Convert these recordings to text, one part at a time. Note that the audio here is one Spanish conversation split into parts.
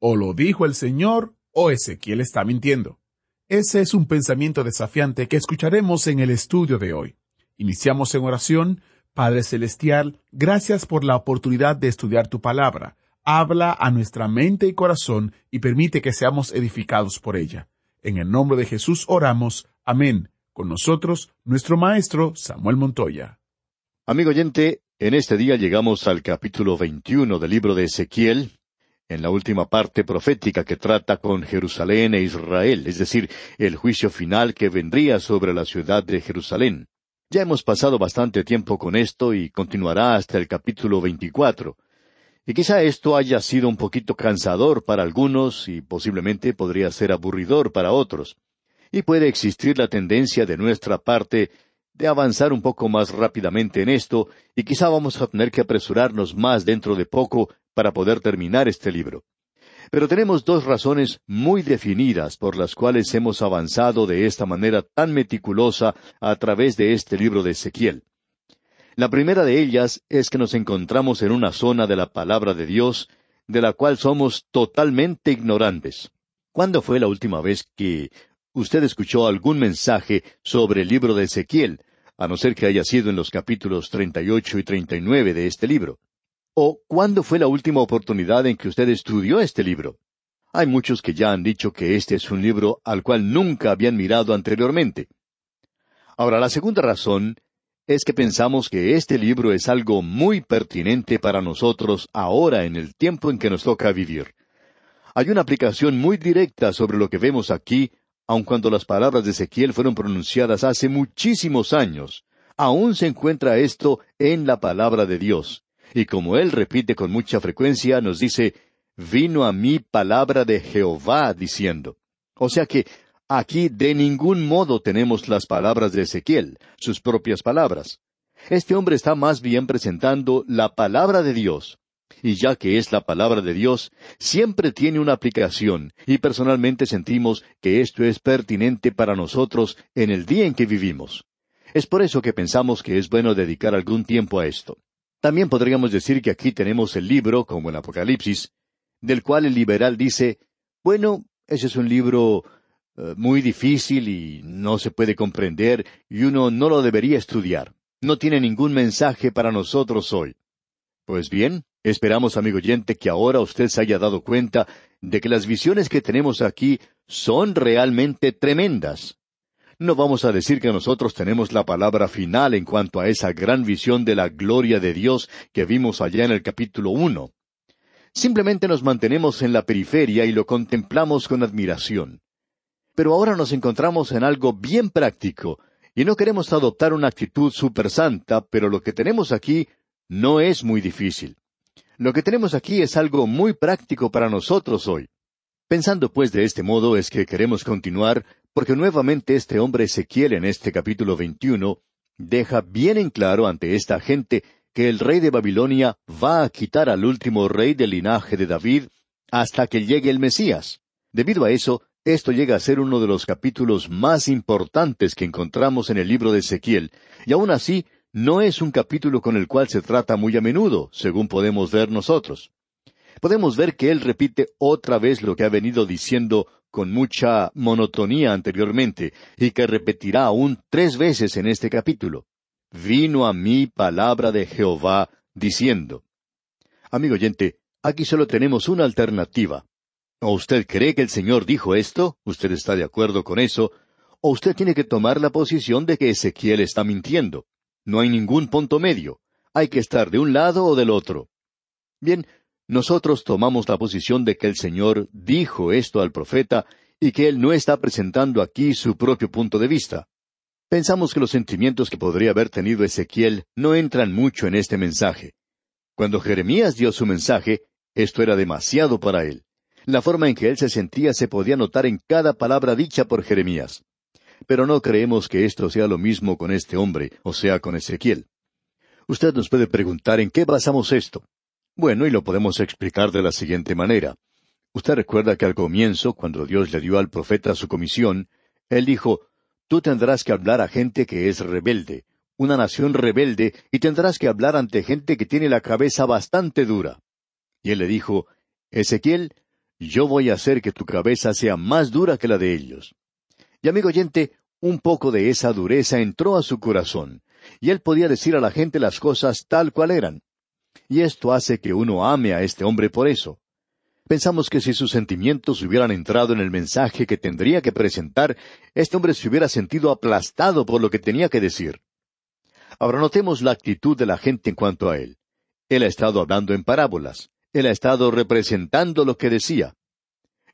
O lo dijo el Señor, o Ezequiel está mintiendo. Ese es un pensamiento desafiante que escucharemos en el estudio de hoy. Iniciamos en oración. Padre Celestial, gracias por la oportunidad de estudiar tu palabra. Habla a nuestra mente y corazón y permite que seamos edificados por ella. En el nombre de Jesús oramos. Amén. Con nosotros, nuestro maestro Samuel Montoya. Amigo oyente, en este día llegamos al capítulo 21 del libro de Ezequiel, en la última parte profética que trata con Jerusalén e Israel, es decir, el juicio final que vendría sobre la ciudad de Jerusalén. Ya hemos pasado bastante tiempo con esto y continuará hasta el capítulo 24. Y quizá esto haya sido un poquito cansador para algunos y posiblemente podría ser aburridor para otros. Y puede existir la tendencia de nuestra parte de avanzar un poco más rápidamente en esto, y quizá vamos a tener que apresurarnos más dentro de poco para poder terminar este libro. Pero tenemos dos razones muy definidas por las cuales hemos avanzado de esta manera tan meticulosa a través de este libro de Ezequiel. La primera de ellas es que nos encontramos en una zona de la palabra de Dios de la cual somos totalmente ignorantes. ¿Cuándo fue la última vez que usted escuchó algún mensaje sobre el libro de Ezequiel, a no ser que haya sido en los capítulos treinta y ocho y treinta y nueve de este libro? ¿O cuándo fue la última oportunidad en que usted estudió este libro? Hay muchos que ya han dicho que este es un libro al cual nunca habían mirado anteriormente. Ahora, la segunda razón es que pensamos que este libro es algo muy pertinente para nosotros ahora en el tiempo en que nos toca vivir. Hay una aplicación muy directa sobre lo que vemos aquí, aun cuando las palabras de Ezequiel fueron pronunciadas hace muchísimos años. Aún se encuentra esto en la palabra de Dios. Y como él repite con mucha frecuencia, nos dice, vino a mí palabra de Jehová diciendo. O sea que aquí de ningún modo tenemos las palabras de Ezequiel, sus propias palabras. Este hombre está más bien presentando la palabra de Dios. Y ya que es la palabra de Dios, siempre tiene una aplicación, y personalmente sentimos que esto es pertinente para nosotros en el día en que vivimos. Es por eso que pensamos que es bueno dedicar algún tiempo a esto. También podríamos decir que aquí tenemos el libro, como en Apocalipsis, del cual el liberal dice, bueno, ese es un libro eh, muy difícil y no se puede comprender y uno no lo debería estudiar. No tiene ningún mensaje para nosotros hoy. Pues bien, esperamos, amigo oyente, que ahora usted se haya dado cuenta de que las visiones que tenemos aquí son realmente tremendas. No vamos a decir que nosotros tenemos la palabra final en cuanto a esa gran visión de la gloria de Dios que vimos allá en el capítulo uno. Simplemente nos mantenemos en la periferia y lo contemplamos con admiración. Pero ahora nos encontramos en algo bien práctico, y no queremos adoptar una actitud super santa, pero lo que tenemos aquí no es muy difícil. Lo que tenemos aquí es algo muy práctico para nosotros hoy. Pensando pues de este modo es que queremos continuar, porque nuevamente este hombre Ezequiel en este capítulo 21 deja bien en claro ante esta gente que el rey de Babilonia va a quitar al último rey del linaje de David hasta que llegue el Mesías. Debido a eso, esto llega a ser uno de los capítulos más importantes que encontramos en el libro de Ezequiel, y aun así no es un capítulo con el cual se trata muy a menudo, según podemos ver nosotros podemos ver que él repite otra vez lo que ha venido diciendo con mucha monotonía anteriormente, y que repetirá aún tres veces en este capítulo. Vino a mí palabra de Jehová diciendo. Amigo oyente, aquí solo tenemos una alternativa. O usted cree que el Señor dijo esto, usted está de acuerdo con eso, o usted tiene que tomar la posición de que Ezequiel está mintiendo. No hay ningún punto medio. Hay que estar de un lado o del otro. Bien, nosotros tomamos la posición de que el Señor dijo esto al profeta y que Él no está presentando aquí su propio punto de vista. Pensamos que los sentimientos que podría haber tenido Ezequiel no entran mucho en este mensaje. Cuando Jeremías dio su mensaje, Esto era demasiado para él. La forma en que él se sentía se podía notar en cada palabra dicha por Jeremías. Pero no creemos que esto sea lo mismo con este hombre, o sea, con Ezequiel. Usted nos puede preguntar en qué basamos esto. Bueno, y lo podemos explicar de la siguiente manera. Usted recuerda que al comienzo, cuando Dios le dio al profeta su comisión, él dijo, Tú tendrás que hablar a gente que es rebelde, una nación rebelde, y tendrás que hablar ante gente que tiene la cabeza bastante dura. Y él le dijo, Ezequiel, yo voy a hacer que tu cabeza sea más dura que la de ellos. Y amigo oyente, un poco de esa dureza entró a su corazón, y él podía decir a la gente las cosas tal cual eran. Y esto hace que uno ame a este hombre por eso. Pensamos que si sus sentimientos hubieran entrado en el mensaje que tendría que presentar, este hombre se hubiera sentido aplastado por lo que tenía que decir. Ahora notemos la actitud de la gente en cuanto a él. Él ha estado hablando en parábolas. Él ha estado representando lo que decía.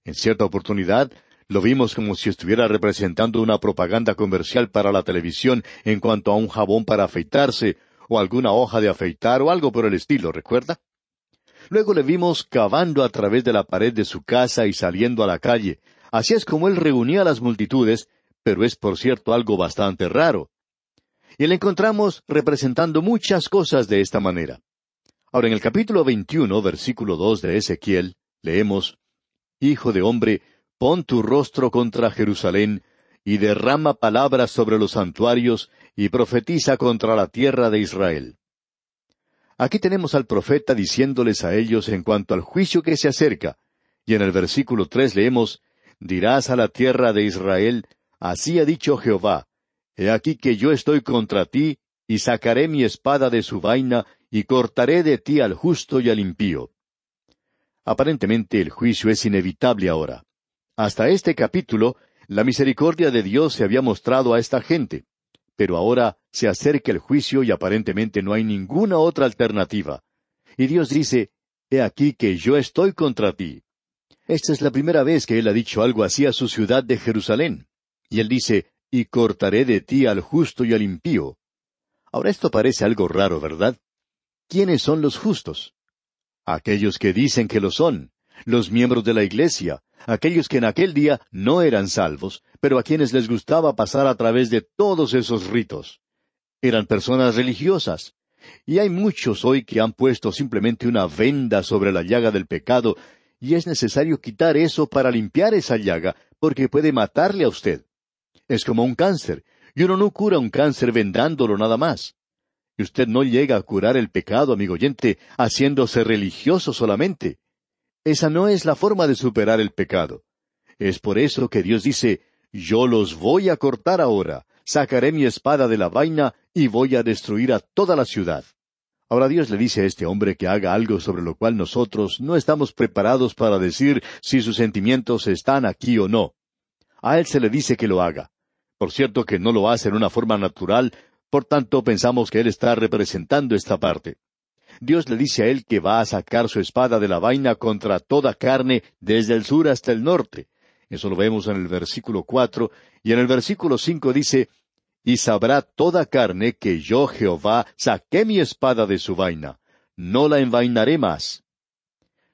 En cierta oportunidad, lo vimos como si estuviera representando una propaganda comercial para la televisión en cuanto a un jabón para afeitarse, o alguna hoja de afeitar, o algo por el estilo, ¿recuerda? Luego le vimos cavando a través de la pared de su casa y saliendo a la calle. Así es como él reunía a las multitudes, pero es por cierto algo bastante raro. Y le encontramos representando muchas cosas de esta manera. Ahora en el capítulo 21, versículo 2 de Ezequiel, leemos, Hijo de hombre, pon tu rostro contra Jerusalén, y derrama palabras sobre los santuarios, y profetiza contra la tierra de Israel. Aquí tenemos al profeta diciéndoles a ellos en cuanto al juicio que se acerca, y en el versículo tres leemos, Dirás a la tierra de Israel, Así ha dicho Jehová, He aquí que yo estoy contra ti, y sacaré mi espada de su vaina, y cortaré de ti al justo y al impío. Aparentemente el juicio es inevitable ahora. Hasta este capítulo, la misericordia de Dios se había mostrado a esta gente pero ahora se acerca el juicio y aparentemente no hay ninguna otra alternativa. Y Dios dice, He aquí que yo estoy contra ti. Esta es la primera vez que Él ha dicho algo así a su ciudad de Jerusalén. Y Él dice, Y cortaré de ti al justo y al impío. Ahora esto parece algo raro, ¿verdad? ¿Quiénes son los justos? Aquellos que dicen que lo son, los miembros de la Iglesia, aquellos que en aquel día no eran salvos, pero a quienes les gustaba pasar a través de todos esos ritos. Eran personas religiosas. Y hay muchos hoy que han puesto simplemente una venda sobre la llaga del pecado, y es necesario quitar eso para limpiar esa llaga, porque puede matarle a usted. Es como un cáncer, y uno no cura un cáncer vendándolo nada más. Y usted no llega a curar el pecado, amigo oyente, haciéndose religioso solamente. Esa no es la forma de superar el pecado. Es por eso que Dios dice, yo los voy a cortar ahora, sacaré mi espada de la vaina y voy a destruir a toda la ciudad. Ahora Dios le dice a este hombre que haga algo sobre lo cual nosotros no estamos preparados para decir si sus sentimientos están aquí o no. A él se le dice que lo haga. Por cierto que no lo hace en una forma natural, por tanto pensamos que él está representando esta parte. Dios le dice a él que va a sacar su espada de la vaina contra toda carne desde el sur hasta el norte. Eso lo vemos en el versículo cuatro, y en el versículo cinco dice, Y sabrá toda carne que yo Jehová saqué mi espada de su vaina, no la envainaré más.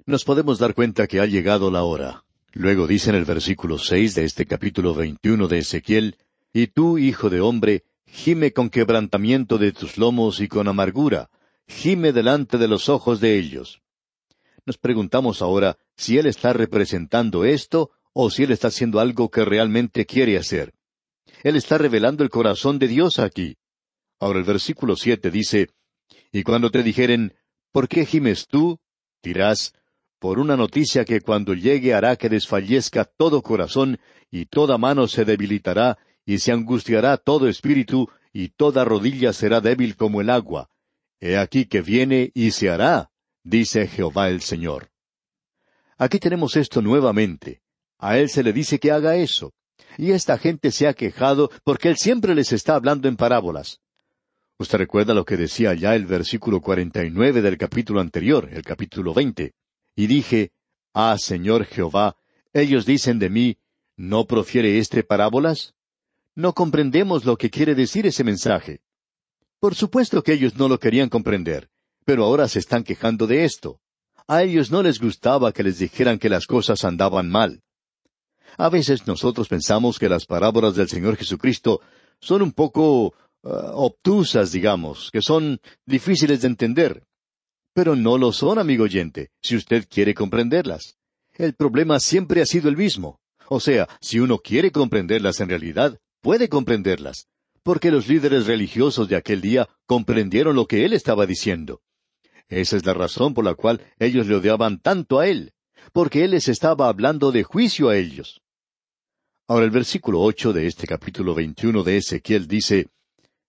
Nos podemos dar cuenta que ha llegado la hora. Luego dice en el versículo seis de este capítulo veintiuno de Ezequiel, Y tú, hijo de hombre, gime con quebrantamiento de tus lomos y con amargura, gime delante de los ojos de ellos. Nos preguntamos ahora si Él está representando esto o si Él está haciendo algo que realmente quiere hacer. Él está revelando el corazón de Dios aquí. Ahora el versículo siete dice, Y cuando te dijeren, ¿por qué gimes tú? dirás, por una noticia que cuando llegue hará que desfallezca todo corazón, y toda mano se debilitará, y se angustiará todo espíritu, y toda rodilla será débil como el agua, He aquí que viene y se hará, dice Jehová el Señor. Aquí tenemos esto nuevamente. A él se le dice que haga eso. Y esta gente se ha quejado porque él siempre les está hablando en parábolas. Usted recuerda lo que decía ya el versículo cuarenta y nueve del capítulo anterior, el capítulo veinte. Y dije, Ah, Señor Jehová, ellos dicen de mí, ¿no profiere este parábolas? No comprendemos lo que quiere decir ese mensaje. Por supuesto que ellos no lo querían comprender, pero ahora se están quejando de esto. A ellos no les gustaba que les dijeran que las cosas andaban mal. A veces nosotros pensamos que las parábolas del Señor Jesucristo son un poco uh, obtusas, digamos, que son difíciles de entender. Pero no lo son, amigo oyente, si usted quiere comprenderlas. El problema siempre ha sido el mismo. O sea, si uno quiere comprenderlas en realidad, puede comprenderlas, porque los líderes religiosos de aquel día comprendieron lo que él estaba diciendo. Esa es la razón por la cual ellos le odiaban tanto a él, porque él les estaba hablando de juicio a ellos. Ahora el versículo ocho de este capítulo veintiuno de Ezequiel dice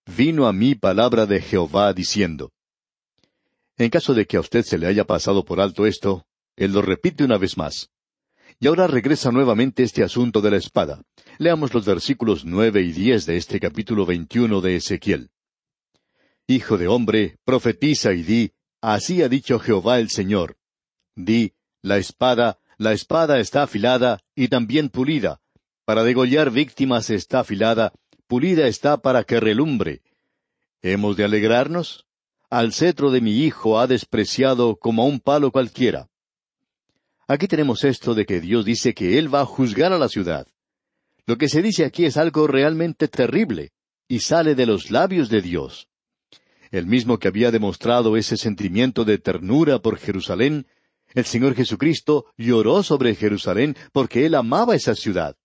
Vino a mí palabra de Jehová diciendo. En caso de que a usted se le haya pasado por alto esto, él lo repite una vez más. Y ahora regresa nuevamente este asunto de la espada. Leamos los versículos nueve y diez de este capítulo veintiuno de Ezequiel. Hijo de hombre, profetiza y di, así ha dicho Jehová el Señor. Di, la espada, la espada está afilada y también pulida, para degollar víctimas está afilada, pulida está para que relumbre. ¿Hemos de alegrarnos? Al cetro de mi hijo ha despreciado como a un palo cualquiera. Aquí tenemos esto de que Dios dice que Él va a juzgar a la ciudad. Lo que se dice aquí es algo realmente terrible, y sale de los labios de Dios. El mismo que había demostrado ese sentimiento de ternura por Jerusalén, el Señor Jesucristo lloró sobre Jerusalén porque Él amaba esa ciudad.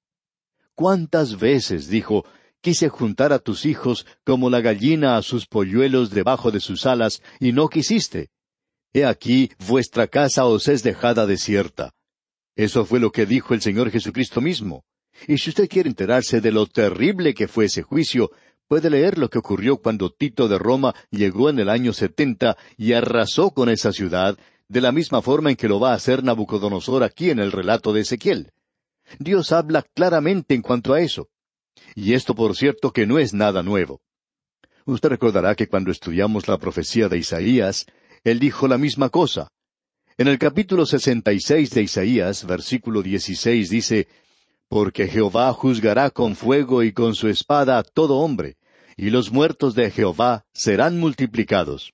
¿Cuántas veces, dijo, quise juntar a tus hijos como la gallina a sus polluelos debajo de sus alas, y no quisiste? He aquí, vuestra casa os es dejada desierta. Eso fue lo que dijo el Señor Jesucristo mismo. Y si usted quiere enterarse de lo terrible que fue ese juicio, puede leer lo que ocurrió cuando Tito de Roma llegó en el año setenta y arrasó con esa ciudad, de la misma forma en que lo va a hacer Nabucodonosor aquí en el relato de Ezequiel. Dios habla claramente en cuanto a eso. Y esto, por cierto, que no es nada nuevo. Usted recordará que cuando estudiamos la profecía de Isaías, él dijo la misma cosa. En el capítulo sesenta y seis de Isaías, versículo dieciséis, dice, Porque Jehová juzgará con fuego y con su espada a todo hombre, y los muertos de Jehová serán multiplicados.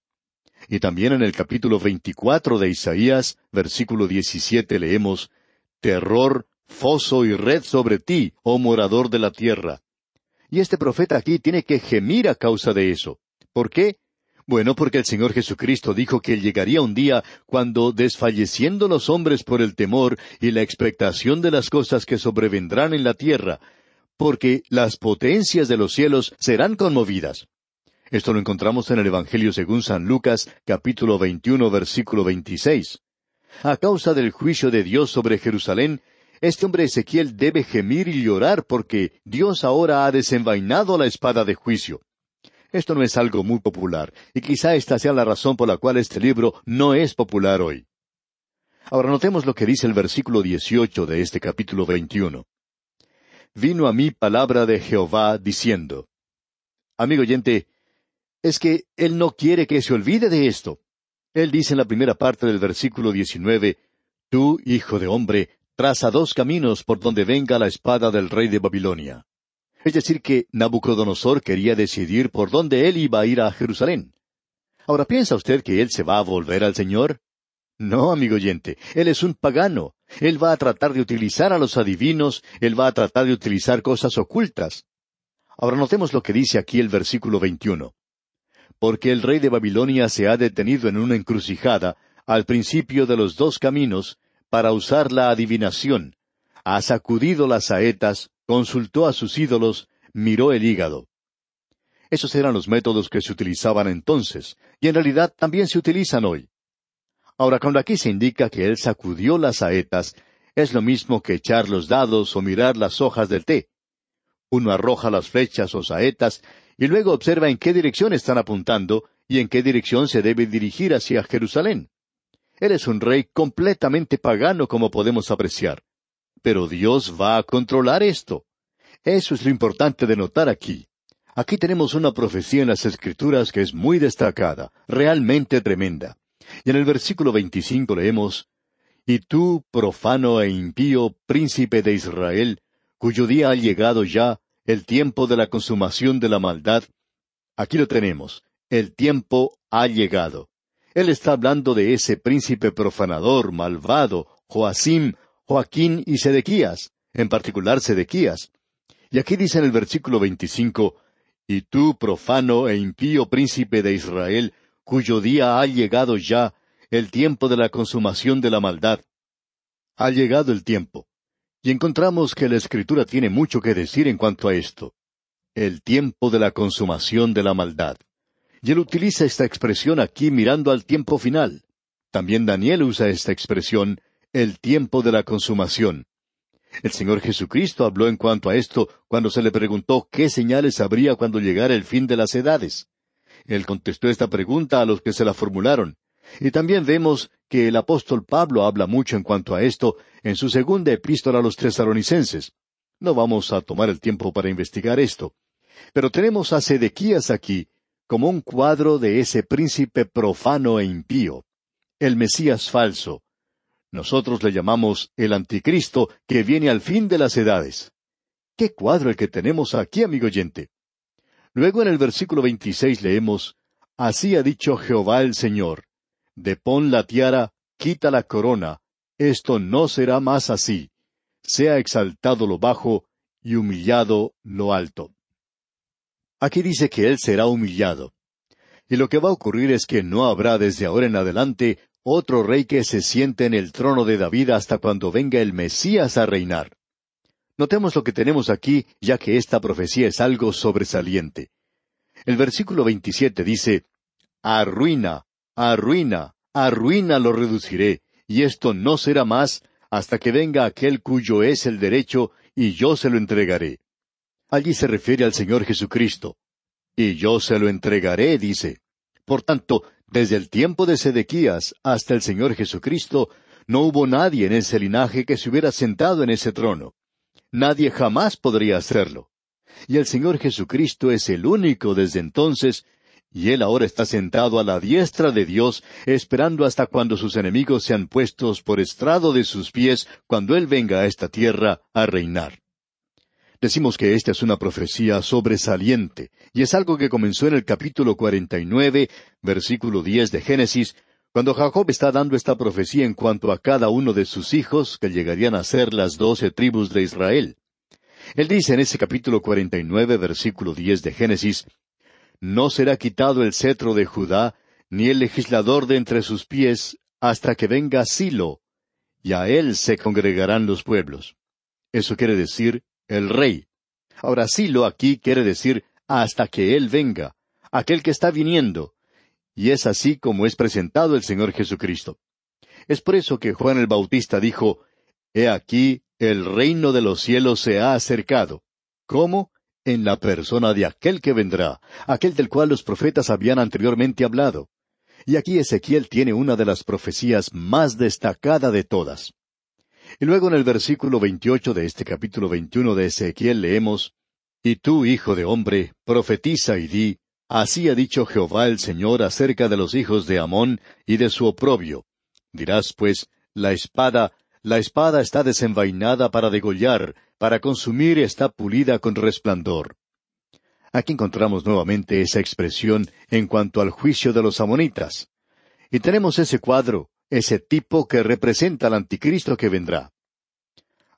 Y también en el capítulo veinticuatro de Isaías, versículo diecisiete, leemos, Terror foso y red sobre ti, oh morador de la tierra. Y este profeta aquí tiene que gemir a causa de eso. ¿Por qué? Bueno, porque el Señor Jesucristo dijo que llegaría un día cuando, desfalleciendo los hombres por el temor y la expectación de las cosas que sobrevendrán en la tierra, porque las potencias de los cielos serán conmovidas. Esto lo encontramos en el Evangelio según San Lucas, capítulo 21, versículo 26. A causa del juicio de Dios sobre Jerusalén, este hombre Ezequiel debe gemir y llorar porque Dios ahora ha desenvainado la espada de juicio. Esto no es algo muy popular, y quizá esta sea la razón por la cual este libro no es popular hoy. Ahora notemos lo que dice el versículo dieciocho de este capítulo veintiuno. Vino a mí palabra de Jehová diciendo. Amigo oyente, es que Él no quiere que se olvide de esto. Él dice en la primera parte del versículo diecinueve, Tú, hijo de hombre, traza dos caminos por donde venga la espada del rey de Babilonia. Es decir, que Nabucodonosor quería decidir por dónde él iba a ir a Jerusalén. Ahora, ¿piensa usted que él se va a volver al Señor? No, amigo oyente, él es un pagano. Él va a tratar de utilizar a los adivinos, él va a tratar de utilizar cosas ocultas. Ahora notemos lo que dice aquí el versículo 21. Porque el rey de Babilonia se ha detenido en una encrucijada, al principio de los dos caminos, para usar la adivinación. Ha sacudido las saetas, consultó a sus ídolos, miró el hígado. Esos eran los métodos que se utilizaban entonces, y en realidad también se utilizan hoy. Ahora, cuando aquí se indica que él sacudió las saetas, es lo mismo que echar los dados o mirar las hojas del té. Uno arroja las flechas o saetas y luego observa en qué dirección están apuntando y en qué dirección se debe dirigir hacia Jerusalén. Él es un rey completamente pagano como podemos apreciar. Pero Dios va a controlar esto. Eso es lo importante de notar aquí. Aquí tenemos una profecía en las Escrituras que es muy destacada, realmente tremenda. Y en el versículo 25 leemos, Y tú, profano e impío, príncipe de Israel, cuyo día ha llegado ya, el tiempo de la consumación de la maldad. Aquí lo tenemos, el tiempo ha llegado. Él está hablando de ese príncipe profanador, malvado, Joacim, Joaquín y Sedequías, en particular Sedequías. Y aquí dice en el versículo 25, Y tú, profano e impío príncipe de Israel, cuyo día ha llegado ya, el tiempo de la consumación de la maldad. Ha llegado el tiempo. Y encontramos que la Escritura tiene mucho que decir en cuanto a esto. El tiempo de la consumación de la maldad. Y él utiliza esta expresión aquí mirando al tiempo final. También Daniel usa esta expresión, el tiempo de la consumación. El Señor Jesucristo habló en cuanto a esto cuando se le preguntó qué señales habría cuando llegara el fin de las edades. Él contestó esta pregunta a los que se la formularon. Y también vemos que el apóstol Pablo habla mucho en cuanto a esto en su segunda epístola a los tesaronicenses. No vamos a tomar el tiempo para investigar esto. Pero tenemos a Sedequías aquí como un cuadro de ese príncipe profano e impío, el Mesías falso. Nosotros le llamamos el anticristo que viene al fin de las edades. ¿Qué cuadro el que tenemos aquí, amigo oyente? Luego en el versículo 26 leemos, Así ha dicho Jehová el Señor, depón la tiara, quita la corona, esto no será más así, sea exaltado lo bajo y humillado lo alto. Aquí dice que Él será humillado. Y lo que va a ocurrir es que no habrá desde ahora en adelante otro rey que se siente en el trono de David hasta cuando venga el Mesías a reinar. Notemos lo que tenemos aquí, ya que esta profecía es algo sobresaliente. El versículo 27 dice, Arruina, arruina, arruina lo reduciré, y esto no será más hasta que venga aquel cuyo es el derecho, y yo se lo entregaré. Allí se refiere al Señor Jesucristo. Y yo se lo entregaré, dice. Por tanto, desde el tiempo de Sedequías hasta el Señor Jesucristo, no hubo nadie en ese linaje que se hubiera sentado en ese trono. Nadie jamás podría hacerlo. Y el Señor Jesucristo es el único desde entonces, y Él ahora está sentado a la diestra de Dios, esperando hasta cuando sus enemigos sean puestos por estrado de sus pies, cuando Él venga a esta tierra a reinar. Decimos que esta es una profecía sobresaliente, y es algo que comenzó en el capítulo cuarenta y nueve, versículo diez de Génesis, cuando Jacob está dando esta profecía en cuanto a cada uno de sus hijos, que llegarían a ser las doce tribus de Israel. Él dice en ese capítulo cuarenta y nueve, versículo diez de Génesis, No será quitado el cetro de Judá, ni el legislador de entre sus pies, hasta que venga Silo, y a él se congregarán los pueblos. Eso quiere decir el rey. Ahora Silo aquí quiere decir hasta que él venga, aquel que está viniendo, y es así como es presentado el Señor Jesucristo. Es por eso que Juan el Bautista dijo, He aquí, el reino de los cielos se ha acercado. ¿Cómo? En la persona de aquel que vendrá, aquel del cual los profetas habían anteriormente hablado. Y aquí Ezequiel tiene una de las profecías más destacada de todas. Y luego en el versículo veintiocho de este capítulo veintiuno de Ezequiel leemos, Y tú, hijo de hombre, profetiza y di, Así ha dicho Jehová el Señor acerca de los hijos de Amón y de su oprobio. Dirás, pues, la espada, la espada está desenvainada para degollar, para consumir está pulida con resplandor. Aquí encontramos nuevamente esa expresión en cuanto al juicio de los amonitas. Y tenemos ese cuadro, ese tipo que representa al anticristo que vendrá.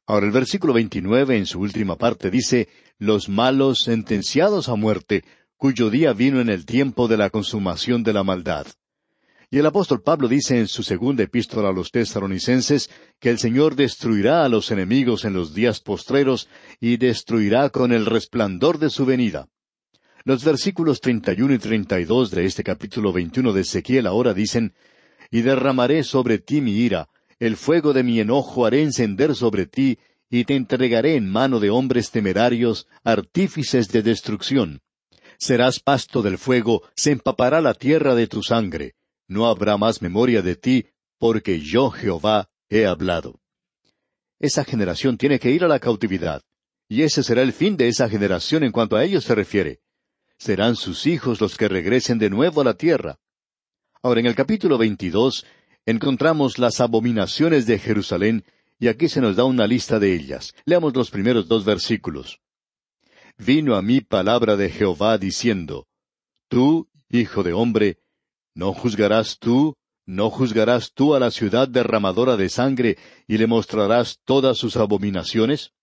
Ahora el versículo 29 en su última parte dice, los malos sentenciados a muerte cuyo día vino en el tiempo de la consumación de la maldad. Y el apóstol Pablo dice en su segunda epístola a los tesaronicenses que el Señor destruirá a los enemigos en los días postreros y destruirá con el resplandor de su venida. Los versículos treinta y uno y treinta y dos de este capítulo veintiuno de Ezequiel ahora dicen Y derramaré sobre ti mi ira, el fuego de mi enojo haré encender sobre ti, y te entregaré en mano de hombres temerarios, artífices de destrucción serás pasto del fuego, se empapará la tierra de tu sangre. No habrá más memoria de ti, porque yo Jehová he hablado. Esa generación tiene que ir a la cautividad, y ese será el fin de esa generación en cuanto a ellos se refiere. Serán sus hijos los que regresen de nuevo a la tierra. Ahora, en el capítulo 22 encontramos las abominaciones de Jerusalén, y aquí se nos da una lista de ellas. Leamos los primeros dos versículos vino a mí palabra de Jehová diciendo, Tú, hijo de hombre, ¿No juzgarás tú, no juzgarás tú a la ciudad derramadora de sangre y le mostrarás todas sus abominaciones?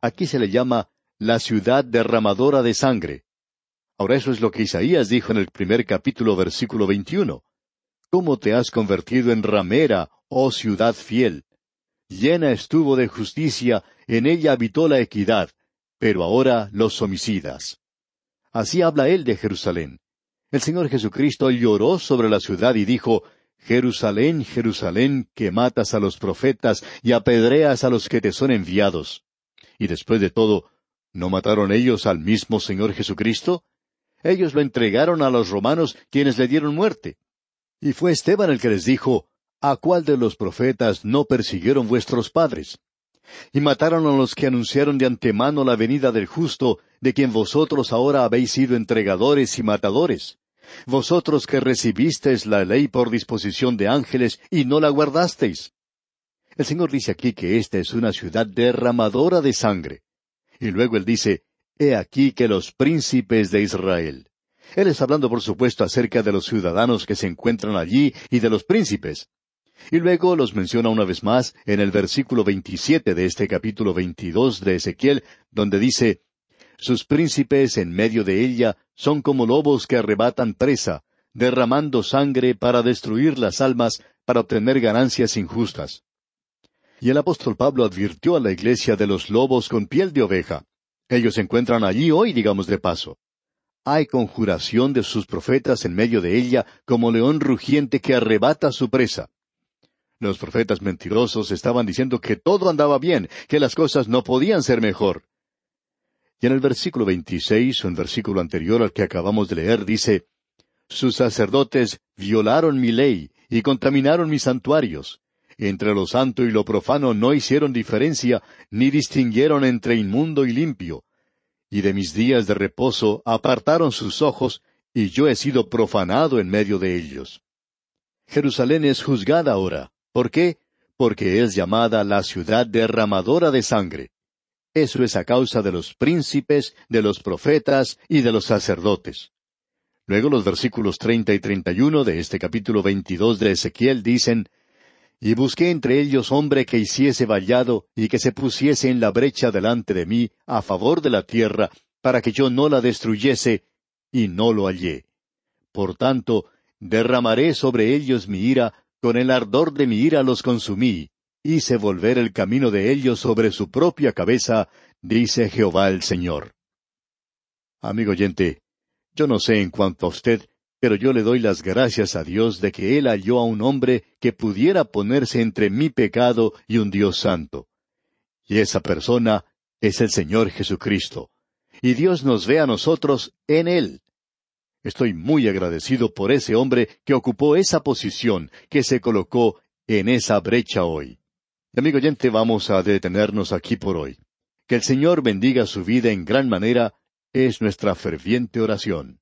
Aquí se le llama la ciudad derramadora de sangre. Ahora eso es lo que Isaías dijo en el primer capítulo versículo 21. ¿Cómo te has convertido en ramera, oh ciudad fiel? Llena estuvo de justicia, en ella habitó la equidad, pero ahora los homicidas. Así habla él de Jerusalén. El Señor Jesucristo lloró sobre la ciudad y dijo, Jerusalén, Jerusalén, que matas a los profetas y apedreas a los que te son enviados. Y después de todo, ¿no mataron ellos al mismo Señor Jesucristo? Ellos lo entregaron a los romanos quienes le dieron muerte. Y fue Esteban el que les dijo, ¿A cuál de los profetas no persiguieron vuestros padres? Y mataron a los que anunciaron de antemano la venida del justo, de quien vosotros ahora habéis sido entregadores y matadores. Vosotros que recibisteis la ley por disposición de ángeles y no la guardasteis. El Señor dice aquí que esta es una ciudad derramadora de sangre. Y luego Él dice, He aquí que los príncipes de Israel. Él está hablando, por supuesto, acerca de los ciudadanos que se encuentran allí y de los príncipes. Y luego los menciona una vez más en el versículo 27 de este capítulo 22 de Ezequiel, donde dice, Sus príncipes en medio de ella son como lobos que arrebatan presa, derramando sangre para destruir las almas, para obtener ganancias injustas. Y el apóstol Pablo advirtió a la iglesia de los lobos con piel de oveja. Ellos se encuentran allí hoy, digamos de paso. Hay conjuración de sus profetas en medio de ella como león rugiente que arrebata su presa. Los profetas mentirosos estaban diciendo que todo andaba bien, que las cosas no podían ser mejor. Y en el versículo 26, un versículo anterior al que acabamos de leer, dice, Sus sacerdotes violaron mi ley y contaminaron mis santuarios. Entre lo santo y lo profano no hicieron diferencia, ni distinguieron entre inmundo y limpio y de mis días de reposo apartaron sus ojos, y yo he sido profanado en medio de ellos. Jerusalén es juzgada ahora. ¿Por qué? Porque es llamada la ciudad derramadora de sangre. Eso es a causa de los príncipes, de los profetas y de los sacerdotes. Luego los versículos treinta y treinta y uno de este capítulo veintidós de Ezequiel dicen y busqué entre ellos hombre que hiciese vallado y que se pusiese en la brecha delante de mí a favor de la tierra, para que yo no la destruyese, y no lo hallé. Por tanto, derramaré sobre ellos mi ira, con el ardor de mi ira los consumí, hice volver el camino de ellos sobre su propia cabeza, dice Jehová el Señor. Amigo oyente, yo no sé en cuanto a usted, pero yo le doy las gracias a Dios de que Él halló a un hombre que pudiera ponerse entre mi pecado y un Dios santo. Y esa persona es el Señor Jesucristo. Y Dios nos ve a nosotros en Él. Estoy muy agradecido por ese hombre que ocupó esa posición, que se colocó en esa brecha hoy. amigo oyente, vamos a detenernos aquí por hoy. Que el Señor bendiga su vida en gran manera es nuestra ferviente oración.